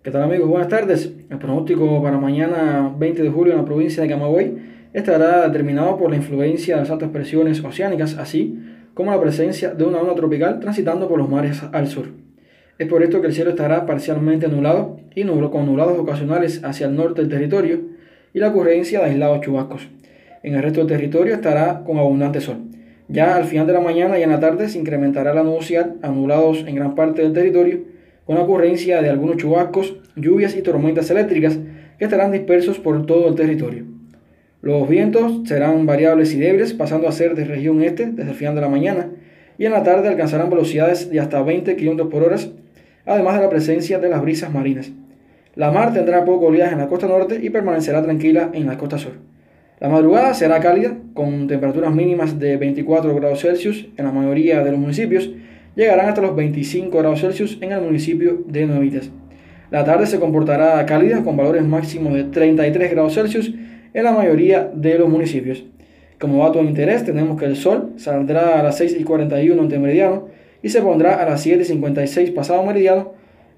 ¿Qué tal amigos? Buenas tardes. El pronóstico para mañana 20 de julio en la provincia de Camagüey estará determinado por la influencia de las altas presiones oceánicas, así como la presencia de una onda tropical transitando por los mares al sur. Es por esto que el cielo estará parcialmente nublado y nublo con nublados ocasionales hacia el norte del territorio y la ocurrencia de aislados chubascos. En el resto del territorio estará con abundante sol. Ya al final de la mañana y en la tarde se incrementará la nubosidad a nublados en gran parte del territorio con ocurrencia de algunos chubascos, lluvias y tormentas eléctricas que estarán dispersos por todo el territorio. Los vientos serán variables y débiles, pasando a ser de región este desde el final de la mañana, y en la tarde alcanzarán velocidades de hasta 20 km por hora, además de la presencia de las brisas marinas. La mar tendrá poco oleaje en la costa norte y permanecerá tranquila en la costa sur. La madrugada será cálida, con temperaturas mínimas de 24 grados Celsius en la mayoría de los municipios llegarán hasta los 25 grados Celsius en el municipio de Nuevitas. La tarde se comportará cálida con valores máximos de 33 grados Celsius en la mayoría de los municipios. Como dato de interés, tenemos que el sol saldrá a las 6 y 41 ante meridiano y se pondrá a las 7 y 56 pasado meridiano,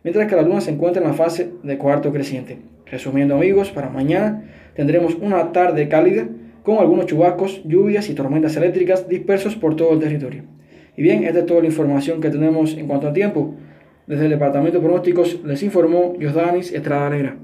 mientras que la luna se encuentra en la fase de cuarto creciente. Resumiendo amigos, para mañana tendremos una tarde cálida con algunos chubascos, lluvias y tormentas eléctricas dispersos por todo el territorio. Y bien, esta es toda la información que tenemos en cuanto a tiempo. Desde el Departamento de Pronósticos les informó Josdanis Estrada Negra.